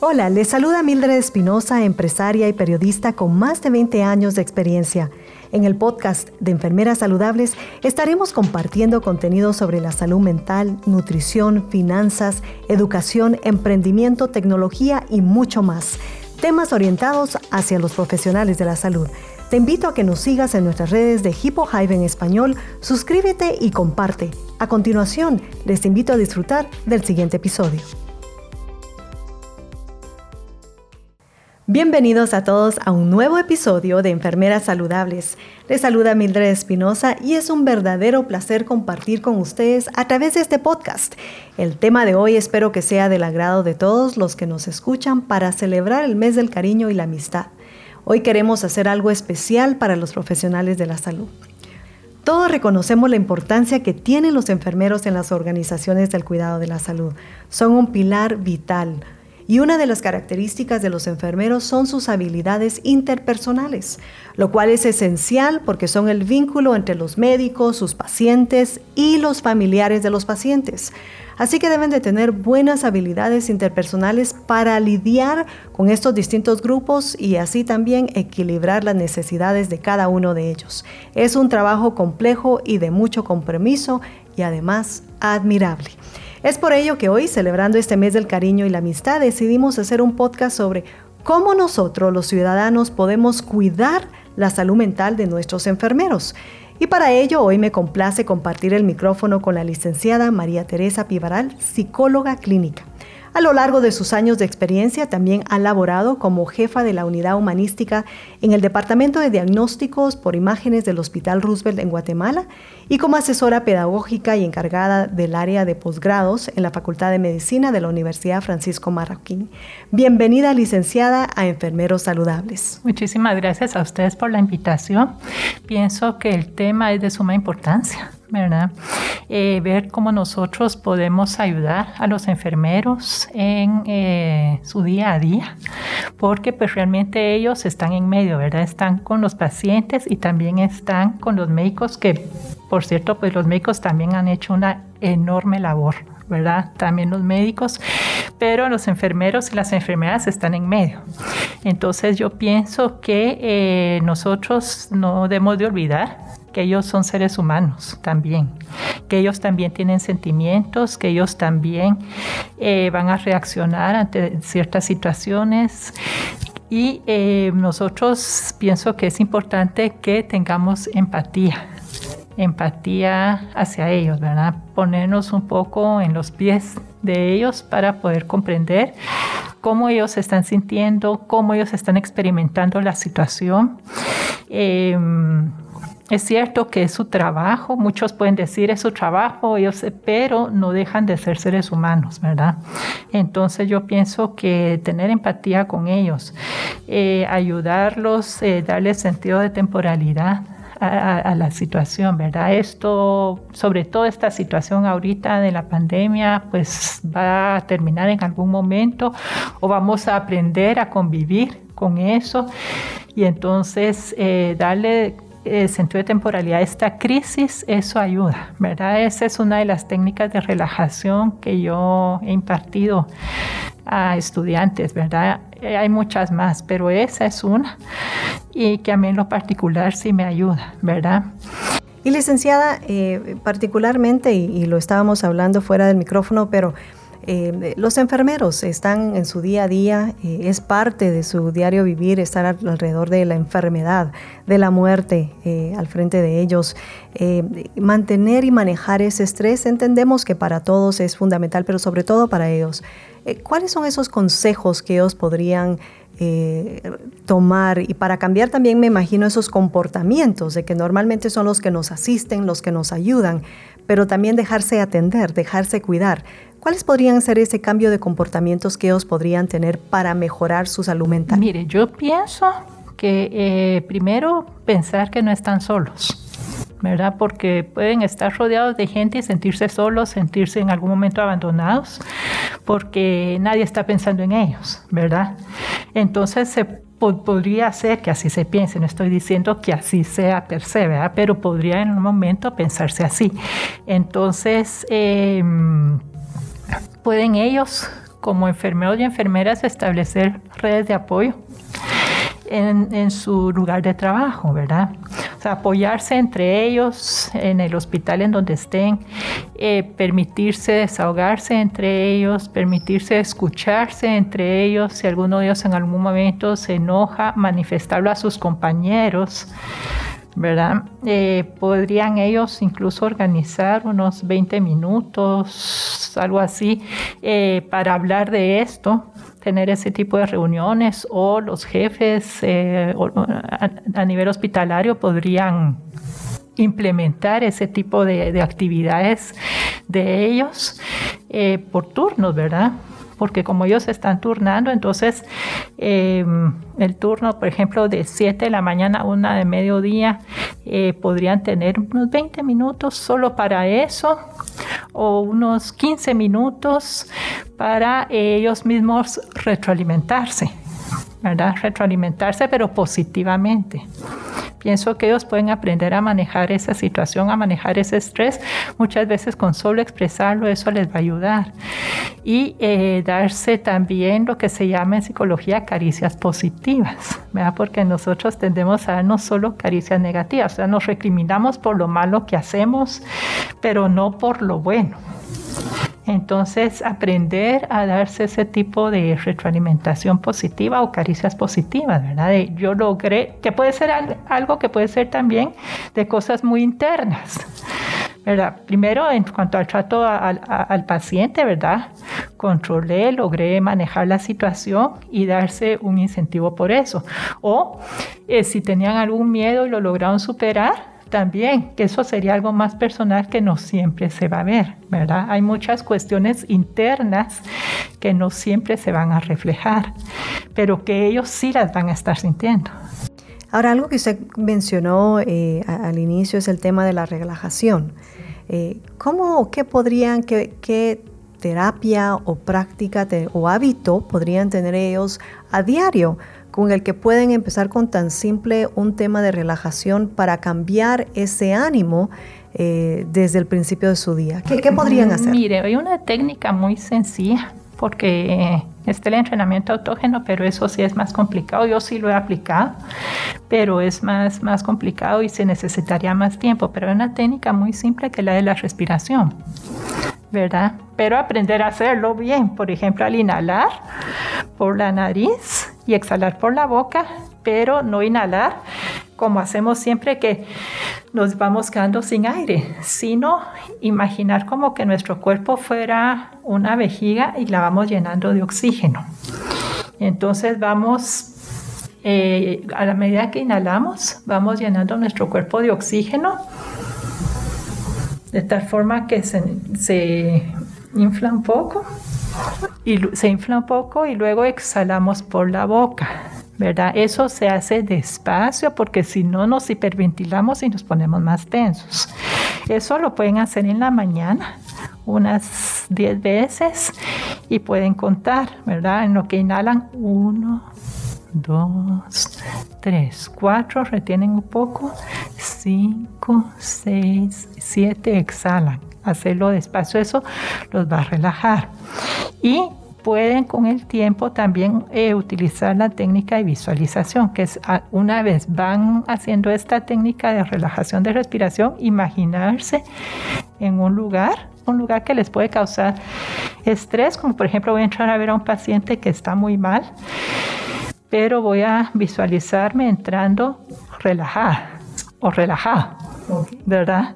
Hola, les saluda Mildred Espinosa, empresaria y periodista con más de 20 años de experiencia. En el podcast de Enfermeras Saludables estaremos compartiendo contenido sobre la salud mental, nutrición, finanzas, educación, emprendimiento, tecnología y mucho más. Temas orientados hacia los profesionales de la salud. Te invito a que nos sigas en nuestras redes de Hippo Hive en español, suscríbete y comparte. A continuación, les invito a disfrutar del siguiente episodio. Bienvenidos a todos a un nuevo episodio de Enfermeras Saludables. Les saluda Mildred Espinosa y es un verdadero placer compartir con ustedes a través de este podcast. El tema de hoy espero que sea del agrado de todos los que nos escuchan para celebrar el mes del cariño y la amistad. Hoy queremos hacer algo especial para los profesionales de la salud. Todos reconocemos la importancia que tienen los enfermeros en las organizaciones del cuidado de la salud. Son un pilar vital y una de las características de los enfermeros son sus habilidades interpersonales, lo cual es esencial porque son el vínculo entre los médicos, sus pacientes y los familiares de los pacientes. Así que deben de tener buenas habilidades interpersonales para lidiar con estos distintos grupos y así también equilibrar las necesidades de cada uno de ellos. Es un trabajo complejo y de mucho compromiso y además admirable. Es por ello que hoy, celebrando este mes del cariño y la amistad, decidimos hacer un podcast sobre cómo nosotros los ciudadanos podemos cuidar la salud mental de nuestros enfermeros. Y para ello hoy me complace compartir el micrófono con la licenciada María Teresa Pivaral, psicóloga clínica. A lo largo de sus años de experiencia también ha laborado como jefa de la unidad humanística en el Departamento de Diagnósticos por Imágenes del Hospital Roosevelt en Guatemala y como asesora pedagógica y encargada del área de posgrados en la Facultad de Medicina de la Universidad Francisco Marroquín. Bienvenida, licenciada, a Enfermeros Saludables. Muchísimas gracias a ustedes por la invitación. Pienso que el tema es de suma importancia ¿verdad? Eh, ver cómo nosotros podemos ayudar a los enfermeros en eh, su día a día, porque pues realmente ellos están en medio, ¿verdad? Están con los pacientes y también están con los médicos que, por cierto, pues los médicos también han hecho una enorme labor, ¿verdad? También los médicos, pero los enfermeros y las enfermeras están en medio. Entonces yo pienso que eh, nosotros no debemos de olvidar que ellos son seres humanos también, que ellos también tienen sentimientos, que ellos también eh, van a reaccionar ante ciertas situaciones. Y eh, nosotros pienso que es importante que tengamos empatía, empatía hacia ellos, ¿verdad? Ponernos un poco en los pies de ellos para poder comprender cómo ellos se están sintiendo, cómo ellos están experimentando la situación. Em, es cierto que es su trabajo, muchos pueden decir es su trabajo, ellos, pero no dejan de ser seres humanos, ¿verdad? Entonces yo pienso que tener empatía con ellos, eh, ayudarlos, eh, darles sentido de temporalidad, a, la situación, ¿verdad? Esto, sobre todo esta situación ahorita de la pandemia, pues va a terminar en algún momento o vamos a aprender a convivir con eso y entonces eh, darle eh, sentido de temporalidad esta crisis, eso ayuda, ¿verdad? Esa es una de las técnicas de relajación que yo he impartido a estudiantes, ¿verdad? Eh, hay muchas más, pero esa es una y que a mí en lo particular sí me ayuda, ¿verdad? Y licenciada, eh, particularmente, y, lo estábamos hablando fuera del micrófono, pero eh, los enfermeros están en su día a día, eh, es parte de su diario vivir estar alrededor de la enfermedad, de la muerte eh, al frente de ellos. mantener y manejar ese estrés entendemos que para todos es fundamental, pero sobre todo para ellos. ¿Cuáles son esos consejos que ellos podrían tomar y para cambiar también me imagino esos comportamientos de que normalmente son los que nos asisten, los que nos ayudan, pero también dejarse atender, dejarse cuidar. ¿Cuáles podrían ser ese cambio de comportamientos que ellos podrían tener para mejorar su salud mental? Mire, yo pienso que eh, primero pensar que no están solos. ¿verdad? Porque pueden estar rodeados de gente y sentirse solos, sentirse en algún momento abandonados, porque nadie está pensando en ellos, ¿verdad? Entonces se podría ser que así se piense, no estoy diciendo que así sea per se, ¿verdad? Pero podría en un momento pensarse así. Entonces, em, pueden ellos como enfermeros y enfermeras establecer redes de apoyo en, su lugar de trabajo, ¿verdad? O sea, apoyarse entre ellos en el hospital en donde estén, eh, permitirse desahogarse entre ellos, permitirse escucharse entre ellos, si alguno de ellos en algún momento se enoja, manifestarlo a sus compañeros. ¿Verdad? Eh, podrían ellos incluso organizar unos 20 minutos, algo así, eh, para hablar de esto, tener ese tipo de reuniones o los jefes eh, a, nivel hospitalario podrían implementar ese tipo de, actividades de ellos por turnos, ¿verdad? Porque como ellos están turnando, entonces em, el turno, por ejemplo, de 7 de la mañana a 1 de mediodía, eh, podrían tener unos 20 minutos solo para eso o unos 15 minutos para ellos mismos retroalimentarse, ¿verdad? Retroalimentarse, pero positivamente. Pienso que ellos pueden aprender a manejar esa situación, a manejar ese estrés. Muchas veces con solo expresarlo eso les va a ayudar. Y eh, darse también lo que se llama en psicología caricias positivas, ¿verdad? porque nosotros tendemos a darnos solo caricias negativas, o sea, nos recriminamos por lo malo que hacemos, pero no por lo bueno. Entonces, aprender a darse ese tipo de retroalimentación positiva o caricias positivas, ¿verdad? De yo logré, que puede ser algo que puede ser también de cosas muy internas. ¿verdad? Primero, en cuanto al trato al paciente, ¿verdad? Controlé, logré manejar la situación y darse un incentivo por eso. O eh, si tenían algún miedo y lo lograron superar, también, que eso sería algo más personal que no siempre se va a ver, ¿verdad? Hay muchas cuestiones internas que no siempre se van a reflejar, pero que ellos sí las van a estar sintiendo. Ahora, algo que usted mencionó eh, al inicio es el tema de la relajación. Eh, ¿Cómo qué podrían, qué terapia o práctica o hábito podrían tener ellos a diario? Con el que pueden empezar con tan simple un tema de relajación para cambiar ese ánimo eh, desde el principio de su día? ¿Qué, podrían hacer? Mire, hay una técnica muy sencilla porque está el entrenamiento autógeno, pero eso sí es más complicado. Yo sí lo he aplicado, pero es más, más complicado y se necesitaría más tiempo. Pero hay una técnica muy simple que es la de la respiración. ¿verdad? Pero aprender a hacerlo bien, por ejemplo, al inhalar por la nariz y exhalar por la boca, pero no inhalar como hacemos siempre que nos vamos quedando sin aire, sino imaginar como que nuestro cuerpo fuera una vejiga y la vamos llenando de oxígeno. Entonces vamos eh, a la medida que inhalamos, vamos llenando nuestro cuerpo de oxígeno de tal forma que se, infla un poco y se infla un poco y luego exhalamos por la boca. ¿verdad? Eso se hace despacio porque si no nos hiperventilamos y nos ponemos más tensos. Eso lo pueden hacer en la mañana unas 10 veces y pueden contar, ¿verdad? En lo que inhalan, uno, dos, tres, cuatro, retienen un poco, cinco, seis, siete, exhalan. Hacerlo despacio, eso los va a relajar. Y pueden con el tiempo también eh, utilizar la técnica de visualización, que es una vez van haciendo esta técnica de relajación de respiración, imaginarse en un lugar, un lugar que les puede causar estrés, como por ejemplo voy a entrar a ver a un paciente que está muy mal pero voy a visualizarme entrando relajada o relajada, ¿verdad?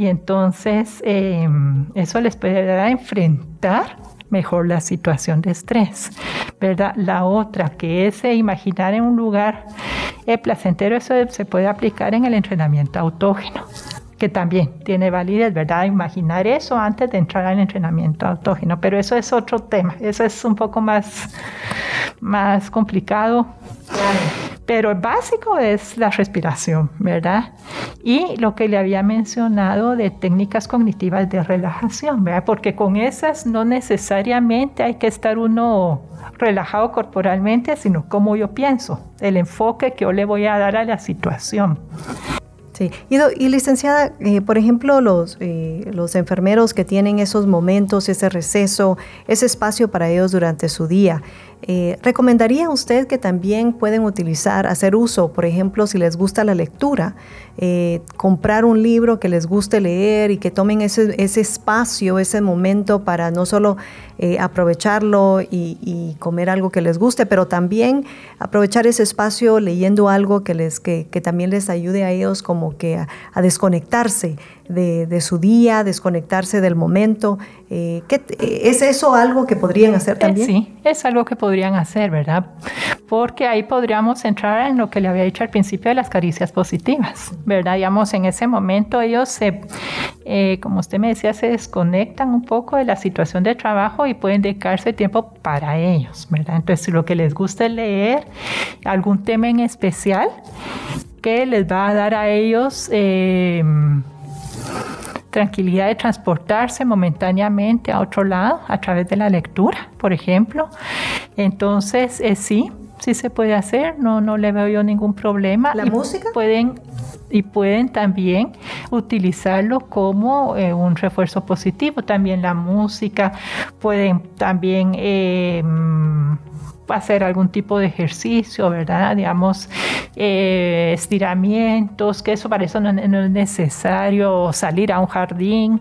Y entonces em, eso les a enfrentar mejor la situación de estrés, ¿verdad? La otra, que es imaginar en un lugar eh, placentero, eso se puede aplicar en el entrenamiento autógeno que también tiene validez, ¿verdad? Imaginar eso antes de entrar al entrenamiento autógeno, pero eso es otro tema, eso es un poco más, más complicado. Pero el básico es la respiración, ¿verdad? Y lo que le había mencionado de técnicas cognitivas de relajación, ¿verdad? Porque con esas no necesariamente hay que estar uno relajado corporalmente, sino como yo pienso, el enfoque que yo le voy a dar a la situación. Sí, y, licenciada, eh, por ejemplo, los, eh, los enfermeros que tienen esos momentos, ese receso, ese espacio para ellos durante su día, eh, ¿Recomendaría usted que también pueden utilizar, hacer uso, por ejemplo, si les gusta la lectura, eh, comprar un libro que les guste leer y que tomen ese, espacio, ese momento para no solo eh, aprovecharlo y, comer algo que les guste, pero también aprovechar ese espacio leyendo algo que, les, que, también les ayude a ellos como que a desconectarse de, su día, desconectarse del momento. Eh, ¿Es eso algo que podrían hacer eh, también? Sí, es algo que podrían hacer, ¿verdad? Porque ahí podríamos entrar en lo que le había dicho al principio de las caricias positivas, ¿verdad? Digamos, en ese momento ellos se, eh, como usted me decía, se desconectan un poco de la situación de trabajo y pueden dedicarse tiempo para ellos, ¿verdad? Entonces, lo que les gusta es leer algún tema en especial que les va a dar a ellos tranquilidad de transportarse momentáneamente a otro lado a través de la lectura, por ejemplo. Entonces, eh, sí, sí se puede hacer, no, no le veo yo ningún problema. ¿La música? Pueden, y pueden también utilizarlo como eh, un refuerzo positivo. También la música, pueden también... Eh, hacer algún tipo de ejercicio, ¿verdad? Digamos, eh, estiramientos, que eso para eso no, es necesario salir a un jardín.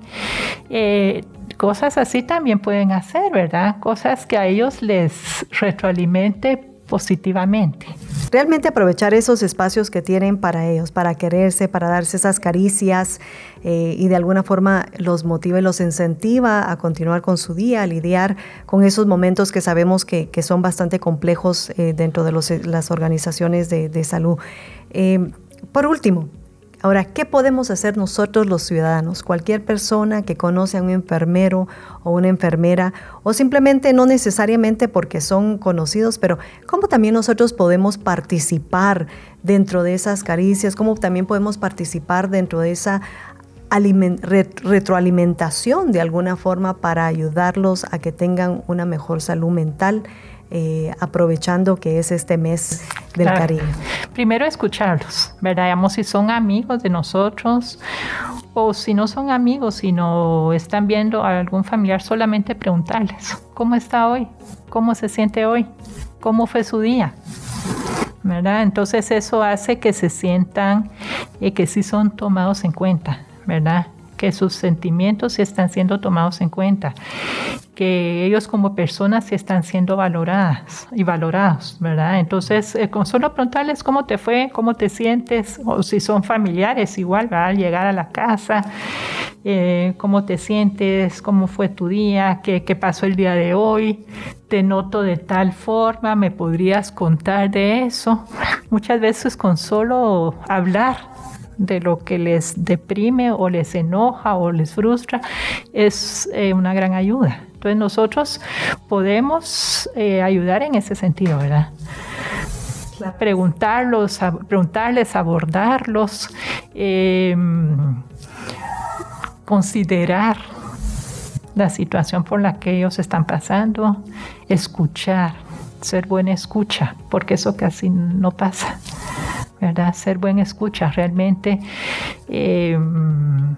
Eh, cosas así también pueden hacer, ¿verdad? Cosas que a ellos les retroalimente positivamente realmente aprovechar esos espacios que tienen para ellos, para quererse, para darse esas caricias eh, y de alguna forma los motiva y los incentiva a continuar con su día, a lidiar con esos momentos que sabemos que, son bastante complejos eh, dentro de las organizaciones de, salud. Eh, por último, Ahora, ¿qué podemos hacer nosotros los ciudadanos? Cualquier persona que conoce a un enfermero o una enfermera, o simplemente no necesariamente porque son conocidos, pero ¿cómo también nosotros podemos participar dentro de esas caricias? ¿Cómo también podemos participar dentro de esa retroalimentación de alguna forma para ayudarlos a que tengan una mejor salud mental? Eh, aprovechando que es este mes del cariño. Primero escucharlos, ¿verdad? Digamos, si son amigos de nosotros o si no son amigos, sino están viendo a algún familiar, solamente preguntarles, ¿cómo está hoy? ¿Cómo se siente hoy? ¿Cómo fue su día? ¿verdad? Entonces eso hace que se sientan y que sí son tomados en cuenta, ¿verdad? Que sus sentimientos están siendo tomados en cuenta que ellos como personas están siendo valoradas y valorados, ¿verdad? Entonces, eh, con solo preguntarles cómo te fue, cómo te sientes, o si son familiares, igual, Al llegar a la casa, eh, cómo te sientes, cómo fue tu día, ¿Qué, qué pasó el día de hoy, te noto de tal forma, me podrías contar de eso. Muchas veces con solo hablar de lo que les deprime o les enoja o les frustra es eh, una gran ayuda. Entonces nosotros podemos eh, ayudar en ese sentido, ¿verdad? Preguntarlos, preguntarles, abordarlos, em, considerar la situación por la que ellos están pasando, escuchar, ser buena escucha, porque eso casi no pasa, ¿verdad? Ser buena escucha, realmente em,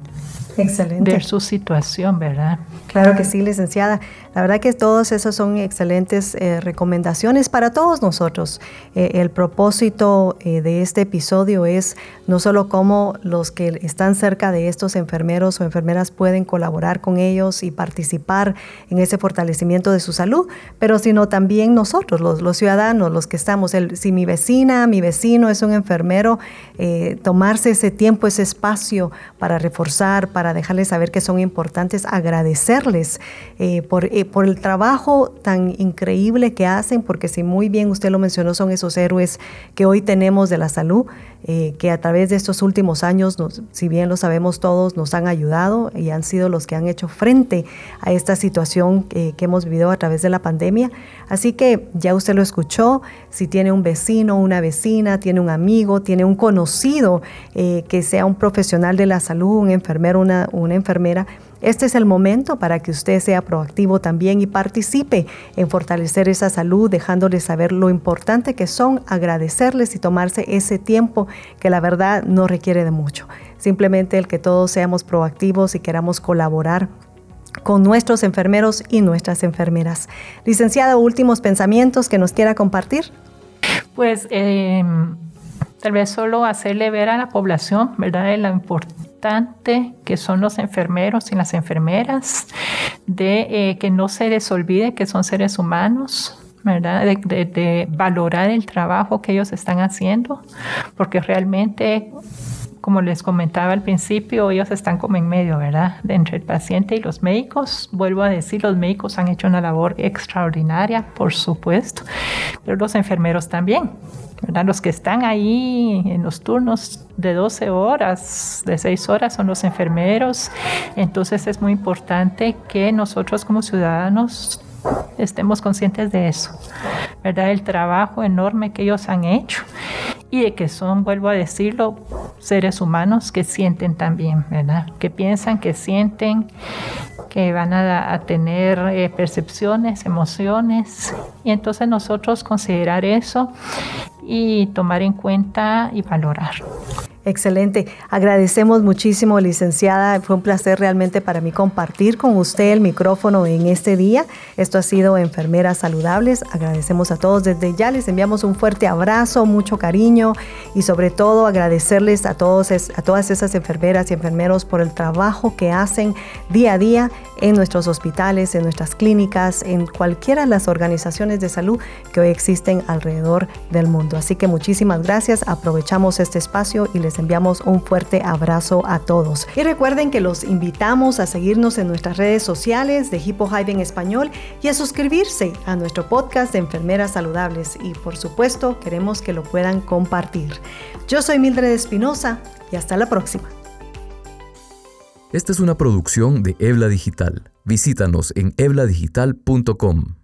Excelente. ver su situación, ¿verdad? Claro que sí, licenciada. La verdad que todos esos son excelentes eh, recomendaciones para todos nosotros. Eh, el propósito eh, de este episodio es no solo cómo los que están cerca de estos enfermeros o enfermeras pueden colaborar con ellos y participar en ese fortalecimiento de su salud, pero sino también nosotros, los, ciudadanos, los que estamos. Si mi vecina, mi vecino es un enfermero, tomarse ese tiempo, ese espacio para reforzar, para dejarles saber que son importantes, agradecer eh, por, eh, por el trabajo tan increíble que hacen, porque si muy bien usted lo mencionó, son esos héroes que hoy tenemos de la salud, eh, que a través de estos últimos años, si bien lo sabemos todos, nos han ayudado y han sido los que han hecho frente a esta situación que hemos vivido a través de la pandemia. Así que ya usted lo escuchó, si tiene un vecino, una vecina, tiene un amigo, tiene un conocido que sea un profesional de la salud, un enfermero, una, una enfermera, Este es el momento para que usted sea proactivo también y participe en fortalecer esa salud, dejándoles saber lo importante que son, agradecerles y tomarse ese tiempo que la verdad no requiere de mucho. Simplemente el que todos seamos proactivos y queramos colaborar con nuestros enfermeros y nuestras enfermeras. Licenciada, últimos pensamientos que nos quiera compartir. Pues em, tal vez solo hacerle ver a la población, ¿verdad?, de lo importante que son los enfermeros y las enfermeras, de eh, que no se les olvide que son seres humanos, ¿verdad? de, valorar el trabajo que ellos están haciendo, porque realmente como les comentaba al principio, ellos están como en medio, ¿verdad? entre el paciente y los médicos. Vuelvo a decir, los médicos han hecho una labor extraordinaria, por supuesto, pero los enfermeros también. ¿verdad? Los que están ahí en los turnos de 12 horas, de 6 horas, son los enfermeros. Entonces es muy importante que nosotros como ciudadanos estemos conscientes de eso, ¿verdad? El trabajo enorme que ellos han hecho y de que son, vuelvo a decirlo, seres humanos que sienten también, ¿verdad? Que piensan, que sienten, que van a, tener eh, percepciones, emociones, y entonces nosotros considerar eso y tomar en cuenta y valorar. Excelente. Agradecemos muchísimo, licenciada. Fue un placer realmente para mí compartir con usted el micrófono en este día. Esto ha sido Enfermeras Saludables. Agradecemos a todos desde ya. Les enviamos un fuerte abrazo, mucho cariño y sobre todo agradecerles a, todos, a todas esas enfermeras y enfermeros por el trabajo que hacen día a día en nuestros hospitales, en nuestras clínicas, en cualquiera de las organizaciones de salud que hoy existen alrededor del mundo. Así que muchísimas gracias. Aprovechamos este espacio y les enviamos un fuerte abrazo a todos. Y recuerden que los invitamos a seguirnos en nuestras redes sociales de Hippo Hive en español y a suscribirse a nuestro podcast de Enfermeras Saludables. Y por supuesto, queremos que lo puedan compartir. Yo soy Mildred Espinosa y hasta la próxima. Esta es una producción de Ebla Digital. Visítanos en ebladigital.com.